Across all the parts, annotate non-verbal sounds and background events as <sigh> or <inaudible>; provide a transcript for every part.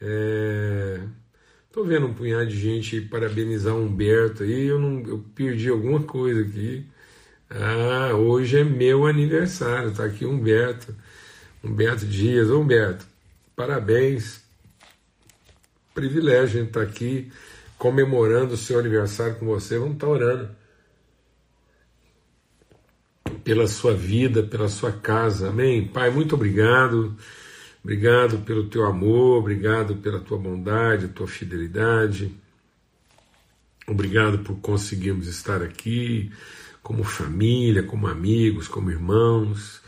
Estou é... vendo um punhado de gente parabenizar o Humberto aí, eu, não, eu perdi alguma coisa aqui. Ah, hoje é meu aniversário, está aqui Humberto, Humberto Dias. Humberto, parabéns, privilégio a gente estar tá aqui comemorando o seu aniversário com você. Vamos estar tá orando pela sua vida, pela sua casa. Amém? Pai, muito obrigado. Obrigado pelo teu amor, obrigado pela tua bondade, tua fidelidade. Obrigado por conseguirmos estar aqui como família, como amigos, como irmãos.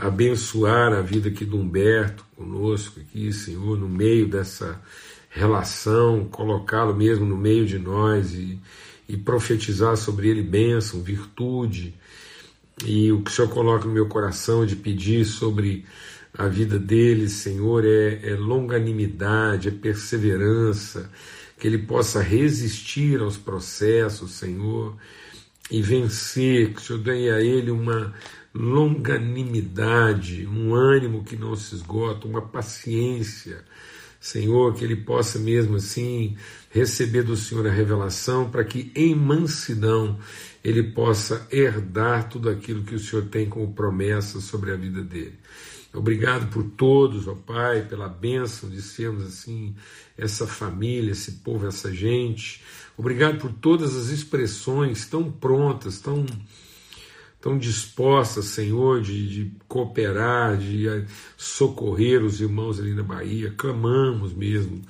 abençoar a vida aqui do Humberto conosco aqui, Senhor, no meio dessa relação, colocá-lo mesmo no meio de nós e, e profetizar sobre ele bênção, virtude, e o que o Senhor coloca no meu coração de pedir sobre a vida dele, Senhor, é, é longanimidade, é perseverança, que ele possa resistir aos processos, Senhor, e vencer, que o Senhor dê a ele uma longanimidade, um ânimo que não se esgota, uma paciência, Senhor, que ele possa mesmo assim receber do Senhor a revelação para que em mansidão ele possa herdar tudo aquilo que o Senhor tem como promessa sobre a vida dele. Obrigado por todos, ó Pai, pela bênção de sermos assim, essa família, esse povo, essa gente. Obrigado por todas as expressões tão prontas, tão, tão dispostas, Senhor, de, de cooperar, de socorrer os irmãos ali na Bahia. Clamamos mesmo.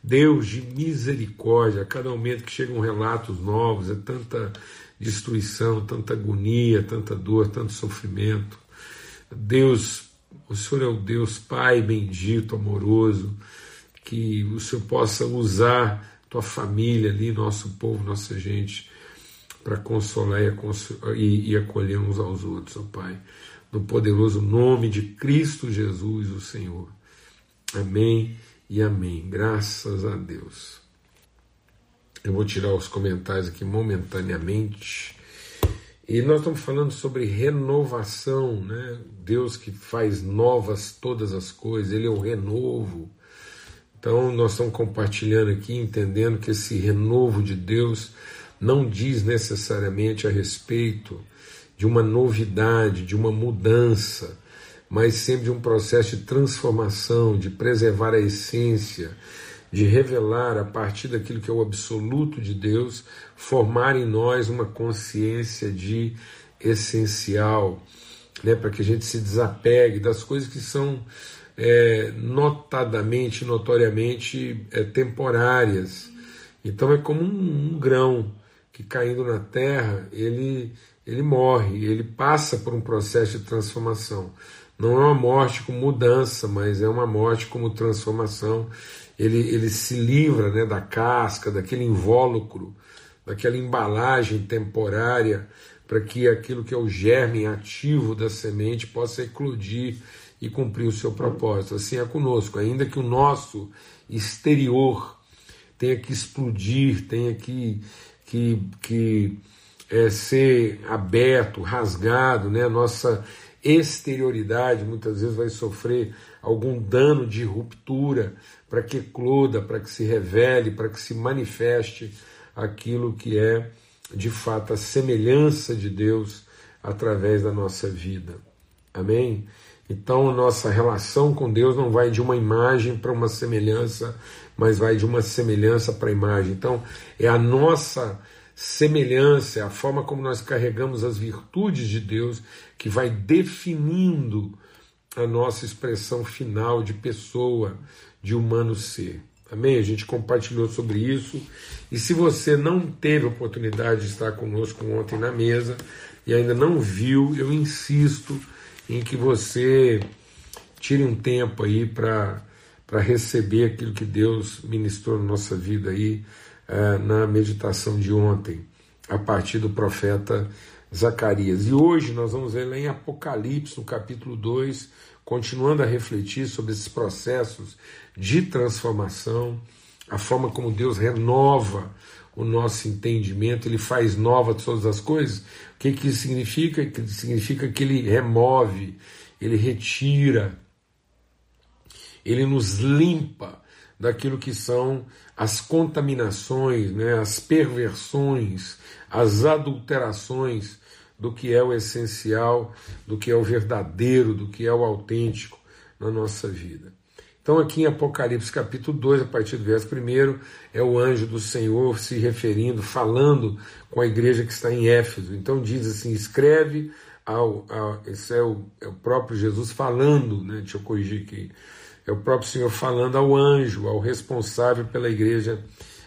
Deus de misericórdia, a cada momento que chegam relatos novos, é tanta destruição, tanta agonia, tanta dor, tanto sofrimento. Deus, o Senhor é o Deus Pai bendito, amoroso, que o Senhor possa usar tua família ali, nosso povo, nossa gente, para consolar e, acolher uns aos outros, ó Pai. No poderoso nome de Cristo Jesus, o Senhor. Amém e amém. Graças a Deus. Eu vou tirar os comentários aqui momentaneamente. E nós estamos falando sobre renovação, né? Deus que faz novas todas as coisas, Ele é o renovo. Então nós estamos compartilhando aqui, entendendo que esse renovo de Deus não diz necessariamente a respeito de uma novidade, de uma mudança, mas sempre de um processo de transformação, de preservar a essência, de revelar a partir daquilo que é o absoluto de Deus, formar em nós uma consciência de essencial, né, para que a gente se desapegue das coisas que são é, notadamente, notoriamente é, temporárias. Então é como um, um grão que caindo na terra, ele, ele morre, ele passa por um processo de transformação. Não é uma morte com mudança, mas é uma morte como transformação ele, ele se livra né, da casca, daquele invólucro, daquela embalagem temporária, para que aquilo que é o germe ativo da semente possa eclodir e cumprir o seu propósito. Assim é conosco, ainda que o nosso exterior tenha que explodir, tenha que, que, que é, ser aberto, rasgado, né? nossa exterioridade muitas vezes vai sofrer algum dano de ruptura, para que ecloda, para que se revele, para que se manifeste aquilo que é de fato a semelhança de Deus através da nossa vida. Amém? Então, nossa relação com Deus não vai de uma imagem para uma semelhança, mas vai de uma semelhança para a imagem. Então, é a nossa semelhança, é a forma como nós carregamos as virtudes de Deus que vai definindo a nossa expressão final de pessoa, de humano ser. Amém? A gente compartilhou sobre isso. E se você não teve oportunidade de estar conosco ontem na mesa e ainda não viu, eu insisto em que você tire um tempo aí para receber aquilo que Deus ministrou na nossa vida aí uh, na meditação de ontem, a partir do profeta Zacarias. E hoje nós vamos ver lá em Apocalipse, no capítulo 2, continuando a refletir sobre esses processos de transformação, a forma como Deus renova o nosso entendimento, ele faz nova todas as coisas. O que, que isso significa? Que significa que ele remove, ele retira, ele nos limpa daquilo que são as contaminações, né, as perversões, as adulterações do que é o essencial, do que é o verdadeiro, do que é o autêntico na nossa vida. Então, aqui em Apocalipse capítulo 2, a partir do verso 1, é o anjo do Senhor se referindo, falando com a igreja que está em Éfeso. Então, diz assim: escreve ao. ao esse é o, é o próprio Jesus falando, né? deixa eu corrigir aqui. É o próprio Senhor falando ao anjo, ao responsável pela igreja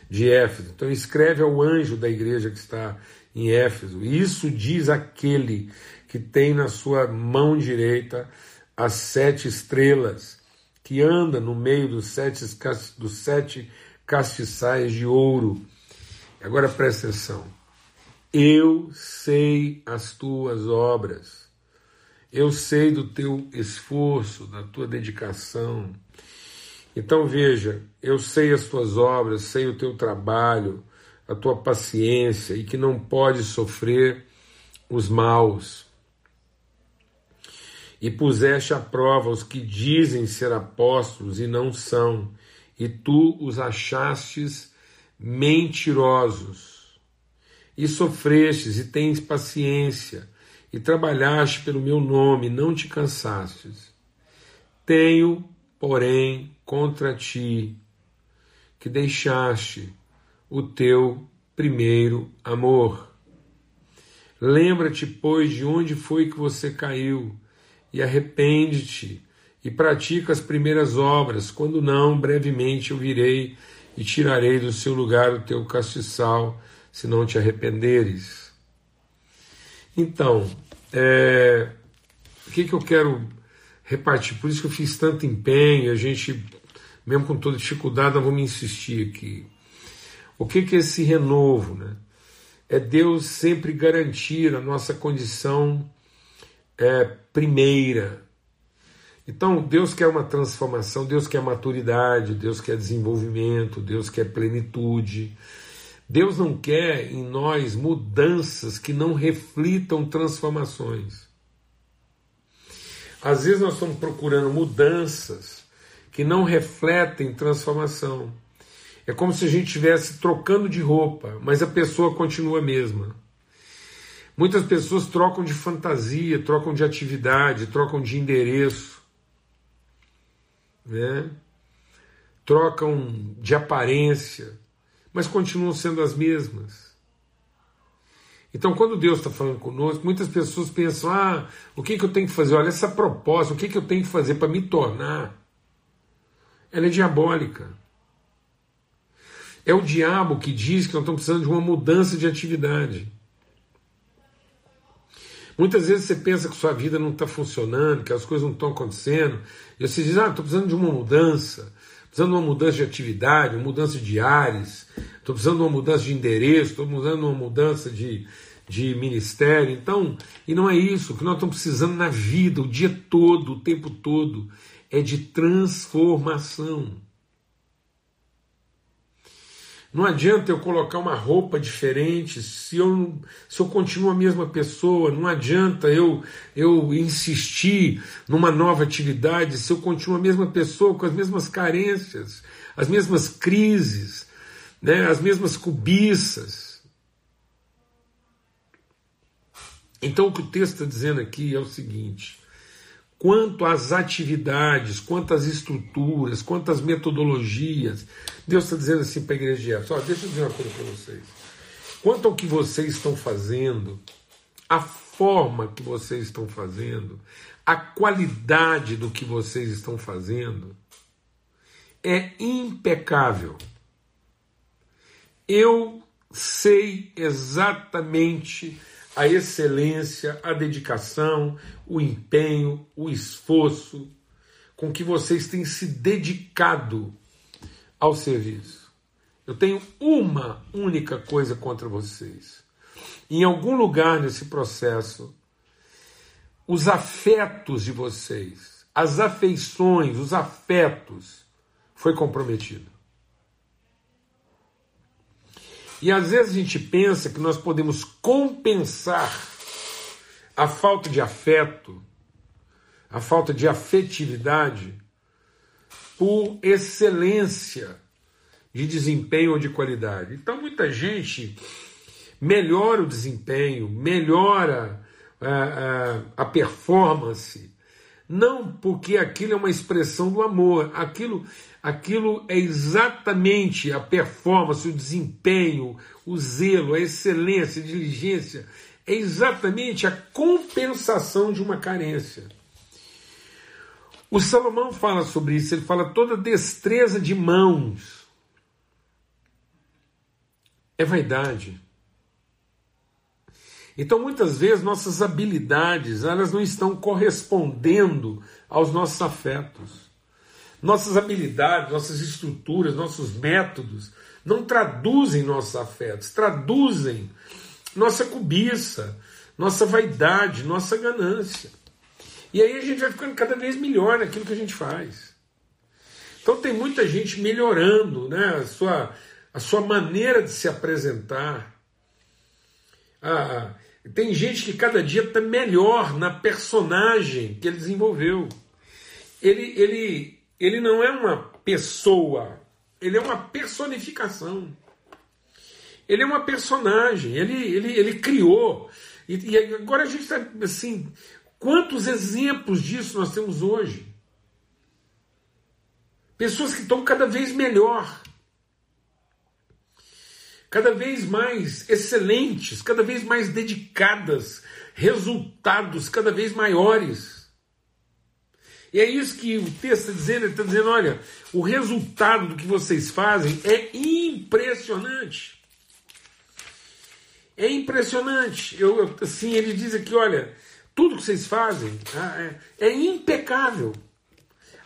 de Éfeso. Então, escreve ao anjo da igreja que está em Éfeso. Isso diz aquele que tem na sua mão direita as sete estrelas, que anda no meio dos sete, dos sete castiçais de ouro. Agora presta atenção. Eu sei as tuas obras, eu sei do teu esforço, da tua dedicação. Então veja, eu sei as tuas obras, sei o teu trabalho, a tua paciência e que não pode sofrer os maus. E puseste à prova os que dizem ser apóstolos e não são, e tu os achastes mentirosos. E sofrestes e tens paciência, e trabalhaste pelo meu nome, não te cansastes. Tenho, porém, contra ti, que deixaste o teu primeiro amor. Lembra-te, pois, de onde foi que você caiu, e arrepende-te, e pratica as primeiras obras, quando não, brevemente eu virei e tirarei do seu lugar o teu castiçal, se não te arrependeres. Então, é, o que, que eu quero repartir? Por isso que eu fiz tanto empenho, a gente, mesmo com toda dificuldade, nós vamos insistir aqui. O que, que é esse renovo? Né? É Deus sempre garantir a nossa condição é, primeira. Então, Deus quer uma transformação, Deus quer maturidade, Deus quer desenvolvimento, Deus quer plenitude. Deus não quer em nós mudanças que não reflitam transformações. Às vezes nós estamos procurando mudanças que não refletem transformação. É como se a gente estivesse trocando de roupa, mas a pessoa continua a mesma. Muitas pessoas trocam de fantasia, trocam de atividade, trocam de endereço, né? trocam de aparência, mas continuam sendo as mesmas. Então, quando Deus está falando conosco, muitas pessoas pensam: ah, o que, que eu tenho que fazer? Olha, essa proposta, o que, que eu tenho que fazer para me tornar? Ela é diabólica. É o diabo que diz que nós estamos precisando de uma mudança de atividade. Muitas vezes você pensa que sua vida não está funcionando, que as coisas não estão acontecendo, e você diz: Ah, estou precisando de uma mudança, precisando de uma mudança de atividade, uma mudança de ares, estou precisando de uma mudança de endereço, estou precisando de uma mudança de, de ministério. Então, e não é isso. O que nós estamos precisando na vida, o dia todo, o tempo todo, é de transformação. Não adianta eu colocar uma roupa diferente se eu, se eu continuo a mesma pessoa. Não adianta eu, eu insistir numa nova atividade se eu continuo a mesma pessoa com as mesmas carências, as mesmas crises, né, as mesmas cobiças. Então o que o texto está dizendo aqui é o seguinte: quanto às atividades, quanto às estruturas, quanto às metodologias. Deus está dizendo assim para a igreja de Éfeso: deixa eu dizer uma coisa para vocês. Quanto ao que vocês estão fazendo, a forma que vocês estão fazendo, a qualidade do que vocês estão fazendo, é impecável. Eu sei exatamente a excelência, a dedicação, o empenho, o esforço com que vocês têm se dedicado ao serviço. Eu tenho uma única coisa contra vocês. Em algum lugar nesse processo, os afetos de vocês, as afeições, os afetos, foi comprometido. E às vezes a gente pensa que nós podemos compensar a falta de afeto, a falta de afetividade, por excelência de desempenho ou de qualidade. Então, muita gente melhora o desempenho, melhora a, a, a performance, não porque aquilo é uma expressão do amor, aquilo, aquilo é exatamente a performance, o desempenho, o zelo, a excelência, a diligência, é exatamente a compensação de uma carência. O Salomão fala sobre isso, ele fala toda destreza de mãos é vaidade. Então, muitas vezes, nossas habilidades elas não estão correspondendo aos nossos afetos. Nossas habilidades, nossas estruturas, nossos métodos não traduzem nossos afetos, traduzem nossa cobiça, nossa vaidade, nossa ganância. E aí a gente vai ficando cada vez melhor naquilo que a gente faz. Então tem muita gente melhorando né, a, sua, a sua maneira de se apresentar. Ah, tem gente que cada dia está melhor na personagem que ele desenvolveu. Ele, ele, ele não é uma pessoa, ele é uma personificação. Ele é uma personagem, ele, ele, ele criou. E, e agora a gente está assim. Quantos exemplos disso nós temos hoje? Pessoas que estão cada vez melhor cada vez mais excelentes, cada vez mais dedicadas, resultados cada vez maiores. E é isso que o texto está dizendo, ele está dizendo, olha, o resultado do que vocês fazem é impressionante. É impressionante. Eu, assim, ele diz aqui, olha, tudo que vocês fazem ah, é, é impecável.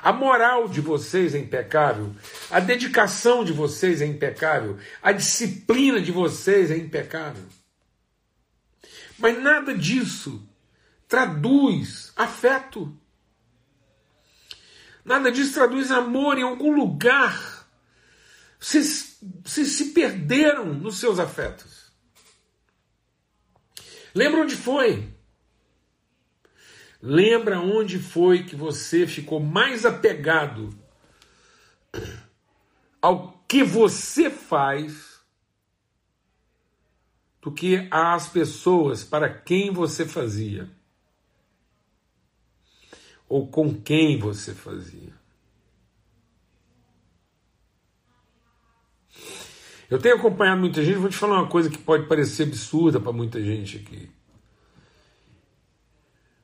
A moral de vocês é impecável, a dedicação de vocês é impecável, a disciplina de vocês é impecável. Mas nada disso traduz afeto. Nada disso traduz amor em algum lugar. Vocês, vocês se perderam nos seus afetos. Lembra onde foi? Lembra onde foi que você ficou mais apegado ao que você faz do que às pessoas para quem você fazia ou com quem você fazia. Eu tenho acompanhado muita gente, vou te falar uma coisa que pode parecer absurda para muita gente aqui.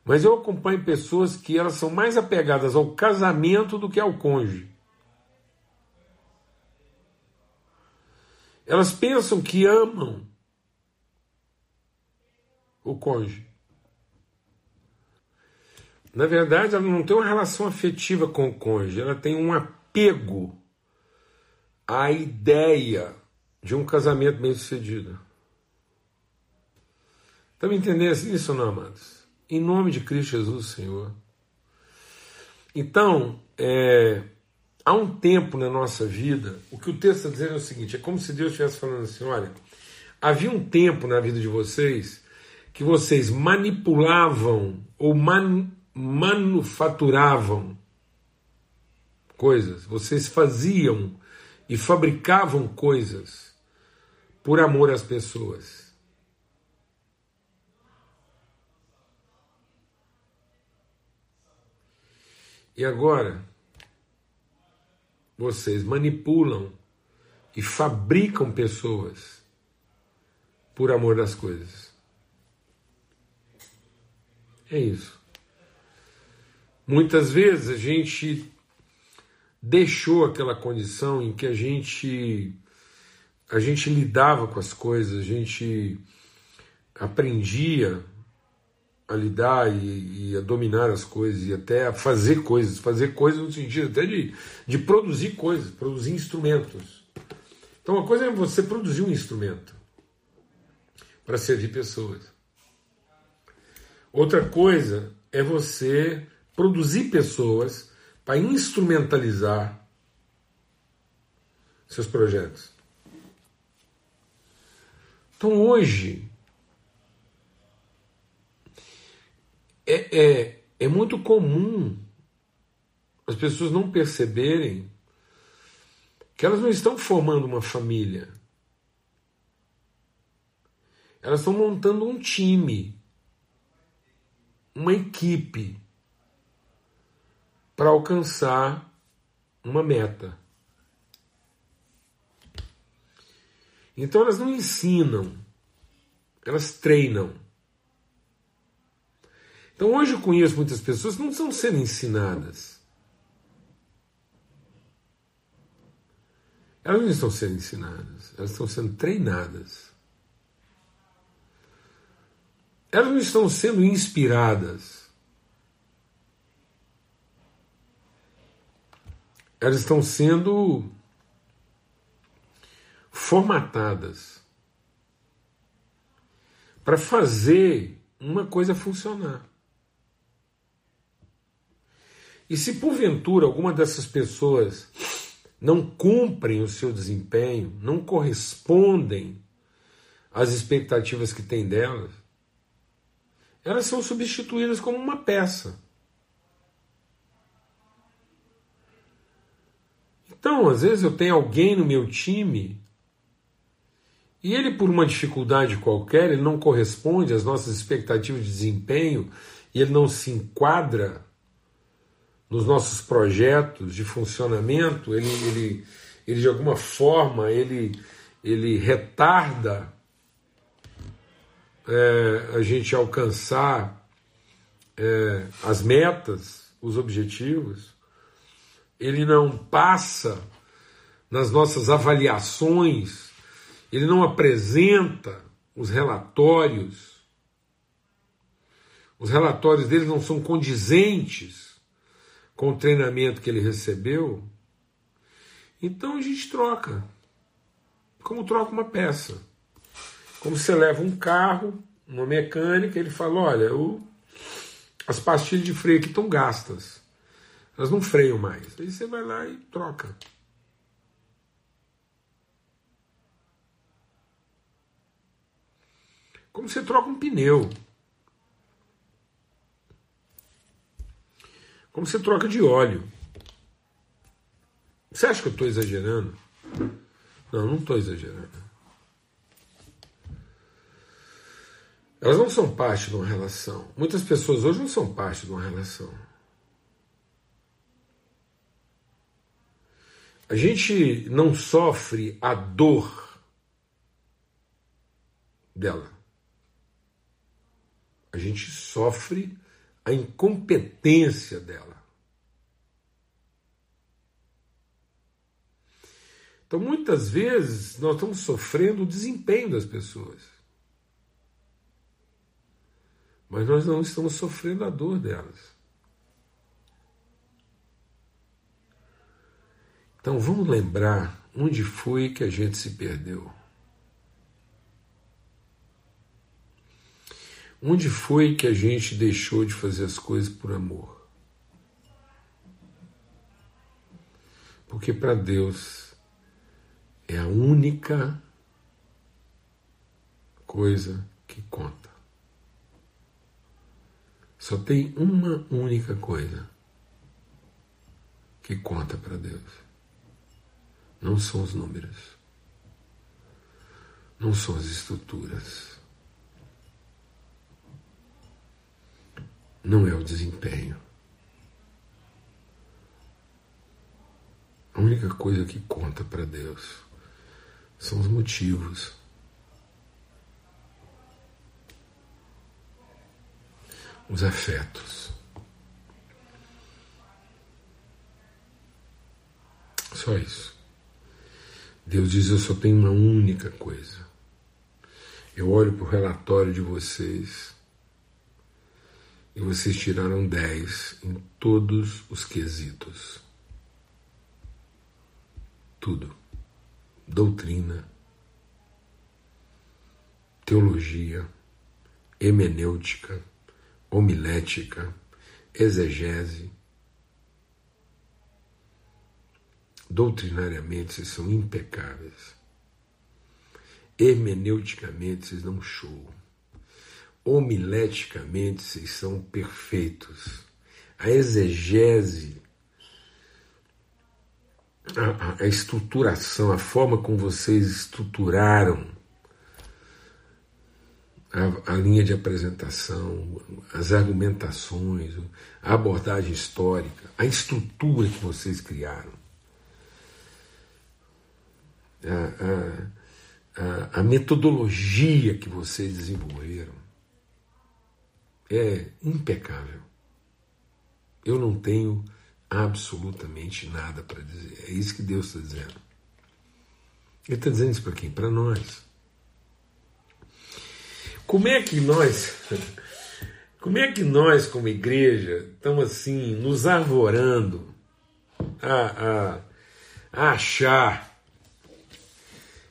Mas eu acompanho pessoas que elas são mais apegadas ao casamento do que ao cônjuge. Elas pensam que amam o cônjuge. Na verdade, ela não tem uma relação afetiva com o cônjuge, ela tem um apego à ideia de um casamento bem sucedido. Estão me entendendo isso, não, amados? Em nome de Cristo Jesus, Senhor. Então, é, há um tempo na nossa vida, o que o texto está dizendo é o seguinte: é como se Deus estivesse falando assim: olha, havia um tempo na vida de vocês que vocês manipulavam ou man, manufaturavam coisas, vocês faziam e fabricavam coisas por amor às pessoas. E agora, vocês manipulam e fabricam pessoas por amor das coisas. É isso. Muitas vezes a gente deixou aquela condição em que a gente a gente lidava com as coisas, a gente aprendia a lidar e, e, a dominar as coisas e até a fazer coisas, fazer coisas no sentido até de, de produzir coisas, produzir instrumentos. Então, uma coisa é você produzir um instrumento para servir pessoas. Outra coisa é você produzir pessoas para instrumentalizar seus projetos. Então, hoje, é, é, é muito comum as pessoas não perceberem que elas não estão formando uma família. Elas estão montando um time, uma equipe para alcançar uma meta. Então elas não ensinam, elas treinam. Então hoje eu conheço muitas pessoas que não estão sendo ensinadas. Elas não estão sendo ensinadas, elas estão sendo treinadas. Elas não estão sendo inspiradas. Elas estão sendo formatadas para fazer uma coisa funcionar. E se porventura alguma dessas pessoas não cumprem o seu desempenho, não correspondem às expectativas que tem delas, elas são substituídas como uma peça. Então, às vezes eu tenho alguém no meu time e ele, por uma dificuldade qualquer, ele não corresponde às nossas expectativas de desempenho e ele não se enquadra nos nossos projetos de funcionamento, ele, ele, ele de alguma forma ele, ele retarda é, a gente alcançar é, as metas, os objetivos, ele não passa nas nossas avaliações, ele não apresenta os relatórios, os relatórios dele não são condizentes com o treinamento que ele recebeu, então a gente troca. Como troca uma peça. Como você leva um carro, uma mecânica, ele fala: olha, o, as pastilhas de freio aqui estão gastas. Elas não freiam mais. Aí você vai lá e troca. Como você troca um pneu. Como você troca de óleo. Você acha que eu estou exagerando? Não, não estou exagerando. Elas não são parte de uma relação. Muitas pessoas hoje não são parte de uma relação. A gente não sofre a dor dela. A gente sofre a incompetência dela. Então, muitas vezes, nós estamos sofrendo o desempenho das pessoas. Mas nós não estamos sofrendo a dor delas. Então, vamos lembrar onde foi que a gente se perdeu. Onde foi que a gente deixou de fazer as coisas por amor? Porque para Deus é a única coisa que conta. Só tem uma única coisa que conta para Deus. Não são os números. Não são as estruturas não é o desempenho. A única coisa que conta para Deus são os motivos. Os afetos. Só isso. Deus diz: Eu só tenho uma única coisa. Eu olho para o relatório de vocês e vocês tiraram 10 em todos os quesitos. Tudo. Doutrina, teologia, hemenêutica, homilética, exegese. Doutrinariamente vocês são impecáveis. Hermeneuticamente vocês dão show homileticamente vocês são perfeitos. A exegese a, a estruturação, a forma como vocês estruturaram a, a, linha de apresentação, as argumentações, a abordagem histórica, a estrutura que vocês criaram, a, a, a metodologia que vocês desenvolveram é impecável. Eu não tenho absolutamente nada para dizer. É isso que Deus está dizendo. Ele está dizendo isso para quem? Para nós. Como é que nós, <laughs> como é que nós, como igreja, estamos assim, nos arvorando a, a, a achar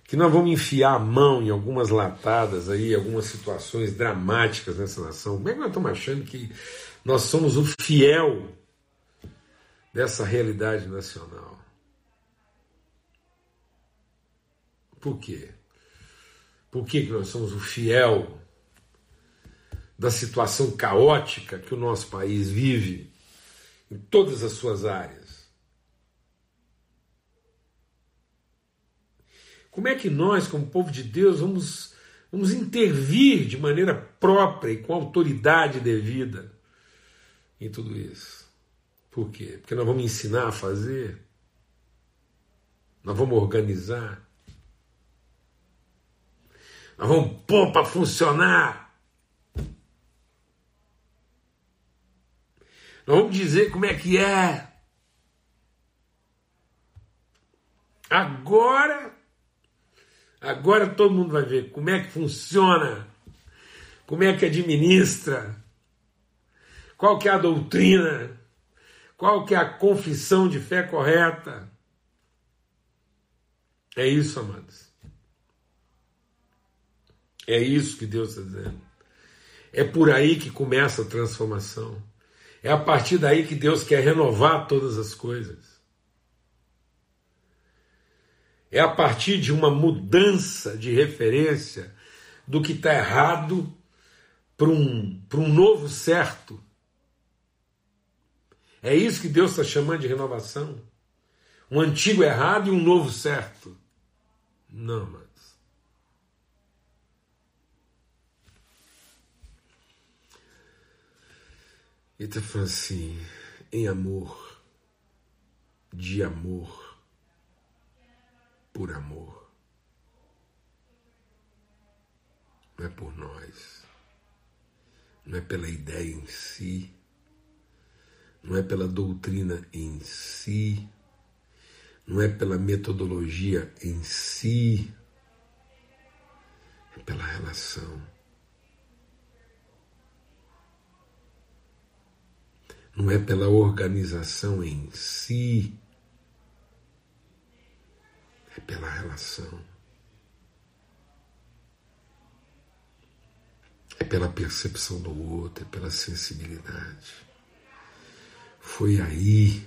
que nós vamos enfiar a mão em algumas latadas aí, algumas situações dramáticas nessa nação? Como é que nós estamos achando que nós somos o fiel dessa realidade nacional. Por quê? Por que, que nós somos o fiel da situação caótica que o nosso país vive em todas as suas áreas? Como é que nós, como povo de Deus, vamos, vamos intervir de maneira própria e com autoridade devida em tudo isso? Por quê? Porque nós vamos ensinar a fazer, nós vamos organizar, nós vamos pôr para funcionar. Nós vamos dizer como é que é. Agora, agora todo mundo vai ver como é que funciona, como é que administra, qual que é a doutrina, qual que é a confissão de fé correta? É isso, amados. É isso que Deus está dizendo. É por aí que começa a transformação. É a partir daí que Deus quer renovar todas as coisas. É a partir de uma mudança de referência do que está errado para um, um novo certo. É isso que Deus está chamando de renovação? Um antigo errado e um novo certo? Não, mas. Ele está falando assim, em amor, de amor, por amor. Não é por nós, não é pela ideia em si, não é pela doutrina em si, não é pela metodologia em si, é pela relação. Não é pela organização em si, pela relação. É pela percepção do outro, é pela sensibilidade. Foi aí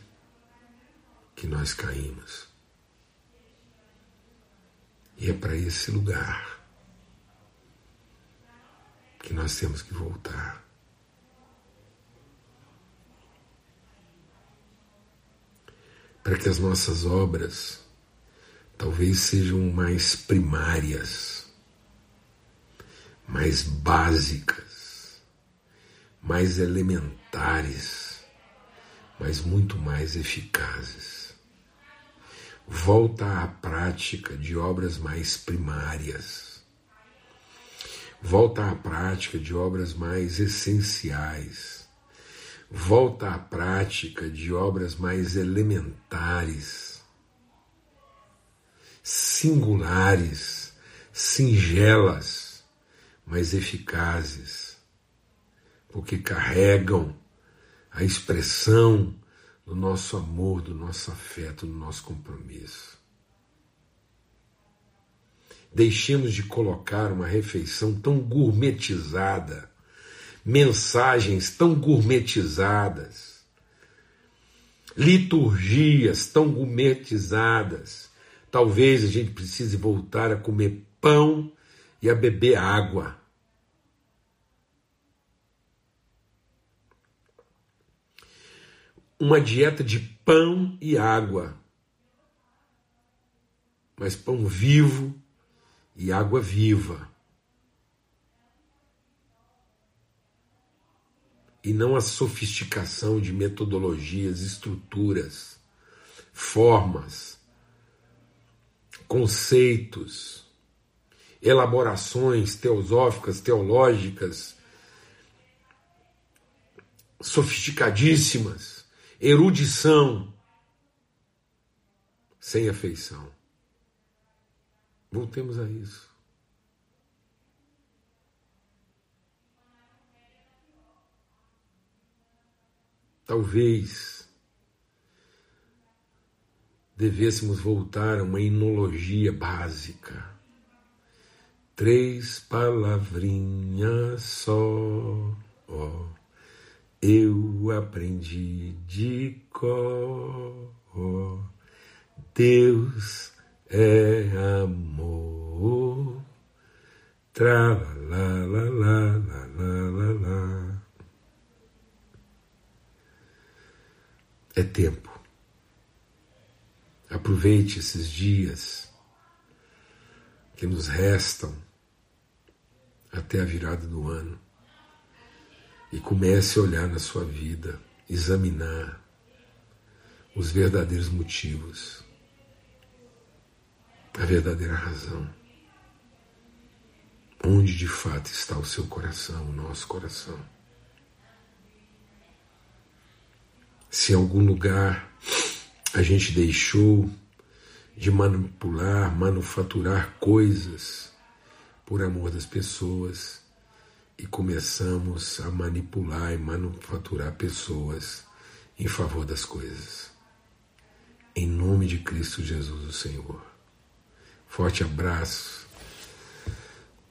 que nós caímos. E é para esse lugar que nós temos que voltar. Para que as nossas obras talvez sejam mais primárias, mais básicas, mais elementares mas muito mais eficazes. Volta à prática de obras mais primárias. Volta à prática de obras mais essenciais. Volta à prática de obras mais elementares, singulares, singelas, mas eficazes, porque carregam a expressão do nosso amor, do nosso afeto, do nosso compromisso. Deixemos de colocar uma refeição tão gourmetizada, mensagens tão gourmetizadas, liturgias tão gourmetizadas. Talvez a gente precise voltar a comer pão e a beber água. uma dieta de pão e água. mas pão vivo e água viva. E não a sofisticação de metodologias, estruturas, formas, conceitos, elaborações teosóficas, teológicas, sofisticadíssimas, erudição, sem afeição. Voltemos a isso. Talvez devêssemos voltar a uma inologia básica. Três palavrinhas só. Oh, eu aprendi de cor. Oh, Deus é amor. Tra la la la la la la la. É tempo. Aproveite esses dias que nos restam até a virada do ano e comece a olhar na sua vida, examinar os verdadeiros motivos a verdadeira razão. Onde de fato está o seu coração, o nosso coração? Se em algum lugar a gente deixou de manipular, manufaturar coisas por amor das pessoas e começamos a manipular e manufaturar pessoas em favor das coisas. Em nome de Cristo Jesus, o Senhor. Forte abraço.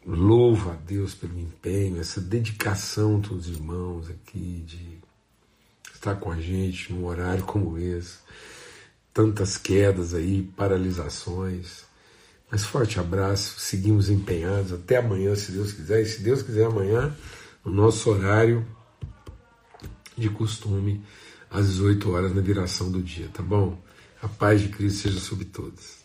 Louvo a Deus pelo empenho, essa dedicação dos irmãos aqui de estar com a gente num horário como esse. Tantas quedas aí, paralisações. Mas forte abraço, seguimos empenhados até amanhã, se Deus quiser. E se Deus quiser, amanhã, no nosso horário de costume, às 18 horas na viração do dia, tá bom? A paz de Cristo seja sobre todos.